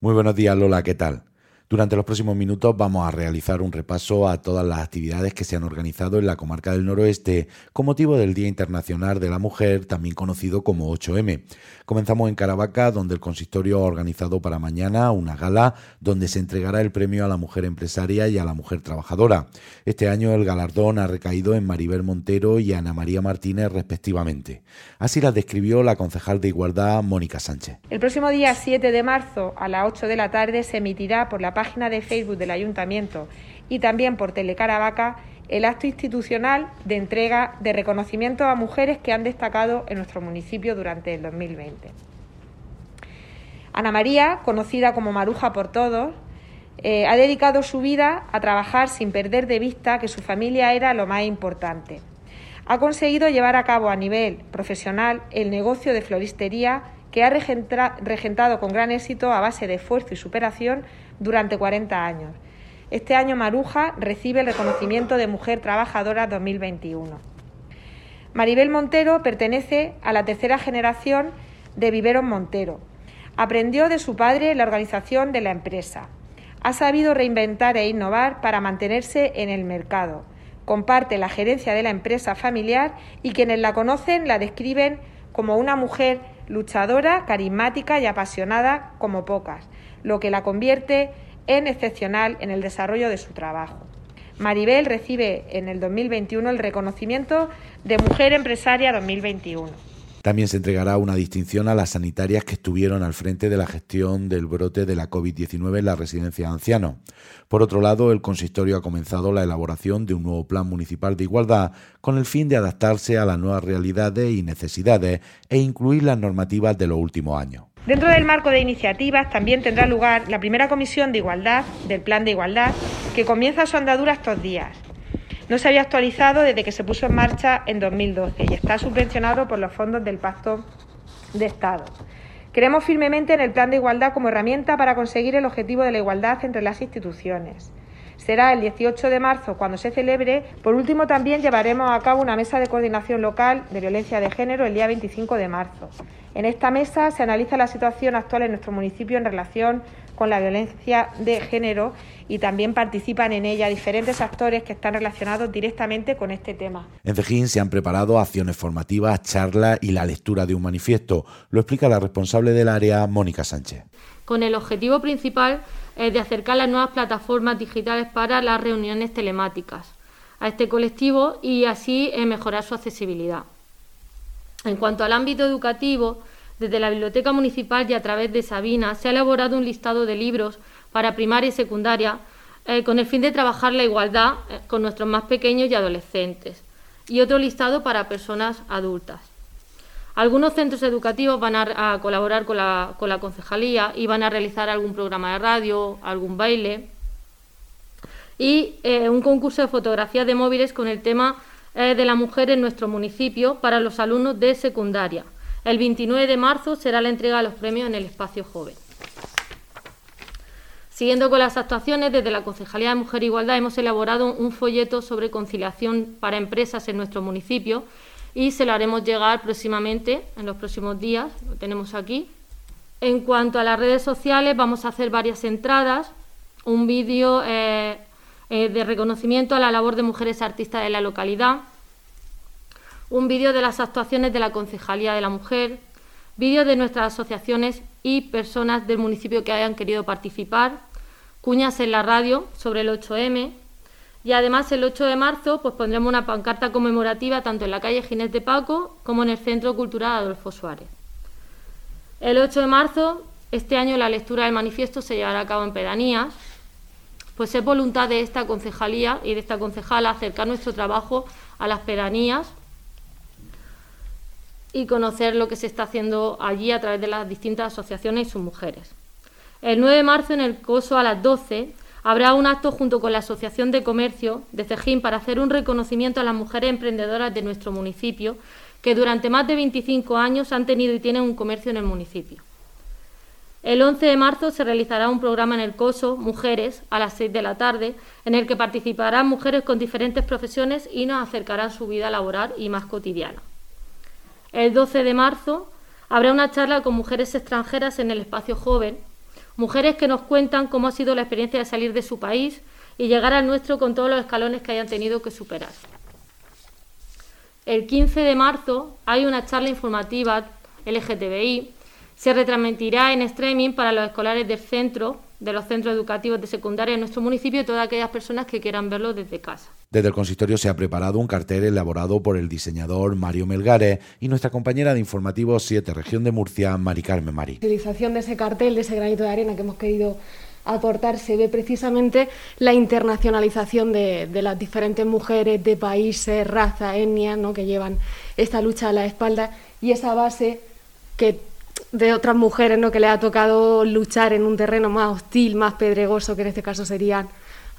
Muy buenos días Lola, ¿qué tal? Durante los próximos minutos vamos a realizar un repaso a todas las actividades que se han organizado en la comarca del noroeste con motivo del Día Internacional de la Mujer, también conocido como 8M. Comenzamos en Caravaca, donde el consistorio ha organizado para mañana una gala donde se entregará el premio a la mujer empresaria y a la mujer trabajadora. Este año el galardón ha recaído en Maribel Montero y Ana María Martínez respectivamente. Así las describió la concejal de Igualdad, Mónica Sánchez. El próximo día 7 de marzo a las 8 de la tarde se emitirá por la página de Facebook del Ayuntamiento y también por Telecaravaca el acto institucional de entrega de reconocimiento a mujeres que han destacado en nuestro municipio durante el 2020. Ana María, conocida como Maruja por todos, eh, ha dedicado su vida a trabajar sin perder de vista que su familia era lo más importante. Ha conseguido llevar a cabo a nivel profesional el negocio de floristería que ha regentado con gran éxito a base de esfuerzo y superación durante 40 años. Este año Maruja recibe el reconocimiento de Mujer Trabajadora 2021. Maribel Montero pertenece a la tercera generación de Viveros Montero. Aprendió de su padre la organización de la empresa. Ha sabido reinventar e innovar para mantenerse en el mercado. Comparte la gerencia de la empresa familiar y quienes la conocen la describen como una mujer luchadora, carismática y apasionada como pocas, lo que la convierte en excepcional en el desarrollo de su trabajo. Maribel recibe en el 2021 el reconocimiento de Mujer Empresaria 2021. También se entregará una distinción a las sanitarias que estuvieron al frente de la gestión del brote de la COVID-19 en la residencia de ancianos. Por otro lado, el consistorio ha comenzado la elaboración de un nuevo plan municipal de igualdad con el fin de adaptarse a las nuevas realidades y necesidades e incluir las normativas de los últimos años. Dentro del marco de iniciativas también tendrá lugar la primera comisión de igualdad del Plan de Igualdad que comienza su andadura estos días. No se había actualizado desde que se puso en marcha en 2012 y está subvencionado por los fondos del Pacto de Estado. Creemos firmemente en el Plan de Igualdad como herramienta para conseguir el objetivo de la igualdad entre las instituciones. Será el 18 de marzo cuando se celebre. Por último, también llevaremos a cabo una mesa de coordinación local de violencia de género el día 25 de marzo. En esta mesa se analiza la situación actual en nuestro municipio en relación con la violencia de género y también participan en ella diferentes actores que están relacionados directamente con este tema. En Cejín se han preparado acciones formativas, charlas y la lectura de un manifiesto. Lo explica la responsable del área, Mónica Sánchez. Con el objetivo principal de acercar las nuevas plataformas digitales para las reuniones telemáticas a este colectivo y así eh, mejorar su accesibilidad. En cuanto al ámbito educativo, desde la Biblioteca Municipal y a través de Sabina se ha elaborado un listado de libros para primaria y secundaria eh, con el fin de trabajar la igualdad eh, con nuestros más pequeños y adolescentes y otro listado para personas adultas. Algunos centros educativos van a, colaborar con la, concejalía y van a realizar algún programa de radio, algún baile y eh, un concurso de fotografías de móviles con el tema de la mujer en nuestro municipio para los alumnos de secundaria. El 29 de marzo será la entrega de los premios en el espacio joven. Siguiendo con las actuaciones, desde la Concejalía de Mujer e Igualdad hemos elaborado un folleto sobre conciliación para empresas en nuestro municipio y se lo haremos llegar próximamente, en los próximos días, lo tenemos aquí. En cuanto a las redes sociales, vamos a hacer varias entradas, un vídeo eh, eh, de reconocimiento a la labor de mujeres artistas de la localidad, un vídeo de las actuaciones de la Concejalía de la Mujer, vídeos de nuestras asociaciones y personas del municipio que hayan querido participar, cuñas en la radio sobre el 8M y además el 8 de marzo pues pondremos una pancarta conmemorativa tanto en la calle Ginés de Paco como en el Centro Cultural Adolfo Suárez. El 8 de marzo, este año la lectura del manifiesto se llevará a cabo en pedanías, pues es voluntad de esta concejalía y de esta concejala acercar nuestro trabajo a las pedanías y conocer lo que se está haciendo allí a través de las distintas asociaciones y sus mujeres. El 9 de marzo en el COSO a las 12 habrá un acto junto con la Asociación de Comercio de Cejín para hacer un reconocimiento a las mujeres emprendedoras de nuestro municipio que durante más de 25 años han tenido y tienen un comercio en el municipio. El 11 de marzo se realizará un programa en el COSO, Mujeres, a las 6 de la tarde, en el que participarán mujeres con diferentes profesiones y nos acercarán su vida laboral y más cotidiana. El 12 de marzo habrá una charla con mujeres extranjeras en el espacio joven, Mujeres que nos cuentan cómo ha sido la experiencia de salir de su país y llegar al nuestro con todos los escalones que hayan tenido que superar. El 15 de marzo hay una charla informativa LGTBI. Se retransmitirá en streaming para los escolares del centro, de los centros educativos de secundaria de nuestro municipio y todas aquellas personas que quieran verlo desde casa. Desde el consistorio se ha preparado un cartel elaborado por el diseñador Mario Melgares y nuestra compañera de Informativo 7 Región de Murcia, Mari Carmen Mari. La utilización de ese cartel, de ese granito de arena que hemos querido aportar, se ve precisamente la internacionalización de, las diferentes mujeres de países, razas, etnias, ¿no? que llevan esta lucha a la espalda y esa base que de otras mujeres ¿no? que le ha tocado luchar en un terreno más hostil, más pedregoso, que en este caso serían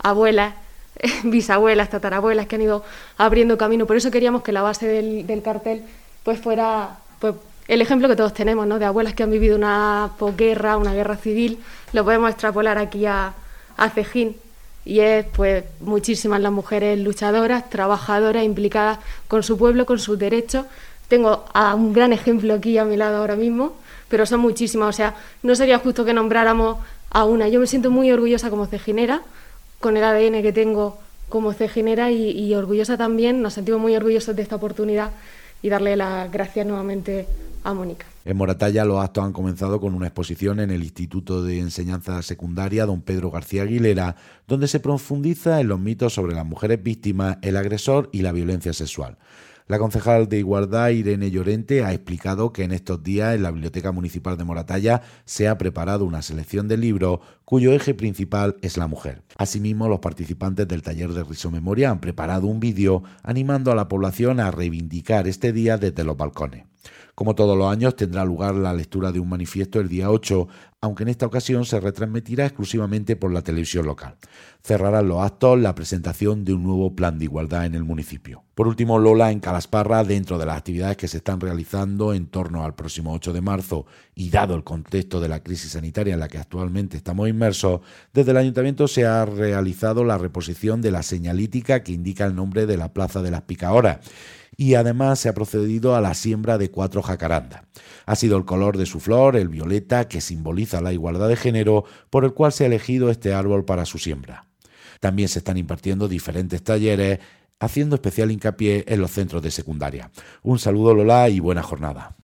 abuelas bisabuelas, tatarabuelas que han ido abriendo camino. Por eso queríamos que la base del, cartel pues fuera pues, el ejemplo que todos tenemos, ¿no? De abuelas que han vivido una posguerra, una guerra civil, lo podemos extrapolar aquí a, a Cejín. Y es pues muchísimas las mujeres luchadoras, trabajadoras, implicadas con su pueblo, con sus derechos. Tengo a un gran ejemplo aquí a mi lado ahora mismo, pero son muchísimas. O sea, no sería justo que nombráramos a una. Yo me siento muy orgullosa como cejinera con el ADN que tengo como ceginera y, y orgullosa también, nos sentimos muy orgullosos de esta oportunidad y darle las gracias nuevamente a Mónica. En Moratalla los actos han comenzado con una exposición en el Instituto de Enseñanza Secundaria Don Pedro García Aguilera, donde se profundiza en los mitos sobre las mujeres víctimas, el agresor y la violencia sexual. La concejal de Igualdad, Irene Llorente, ha explicado que en estos días en la Biblioteca Municipal de Moratalla se ha preparado una selección de libros cuyo eje principal es la mujer. Asimismo, los participantes del taller de Risomemoria han preparado un vídeo animando a la población a reivindicar este día desde los balcones. Como todos los años, tendrá lugar la lectura de un manifiesto el día 8, aunque en esta ocasión se retransmitirá exclusivamente por la televisión local. Cerrarán los actos la presentación de un nuevo plan de igualdad en el municipio. Por último, Lola en Calasparra, dentro de las actividades que se están realizando en torno al próximo 8 de marzo y dado el contexto de la crisis sanitaria en la que actualmente estamos inmersos, desde el ayuntamiento se ha realizado la reposición de la señalítica que indica el nombre de la Plaza de las Picahoras y además se ha procedido a la siembra de cuatro jacarandas. Ha sido el color de su flor, el violeta, que simboliza la igualdad de género, por el cual se ha elegido este árbol para su siembra. También se están impartiendo diferentes talleres, haciendo especial hincapié en los centros de secundaria. Un saludo Lola y buena jornada.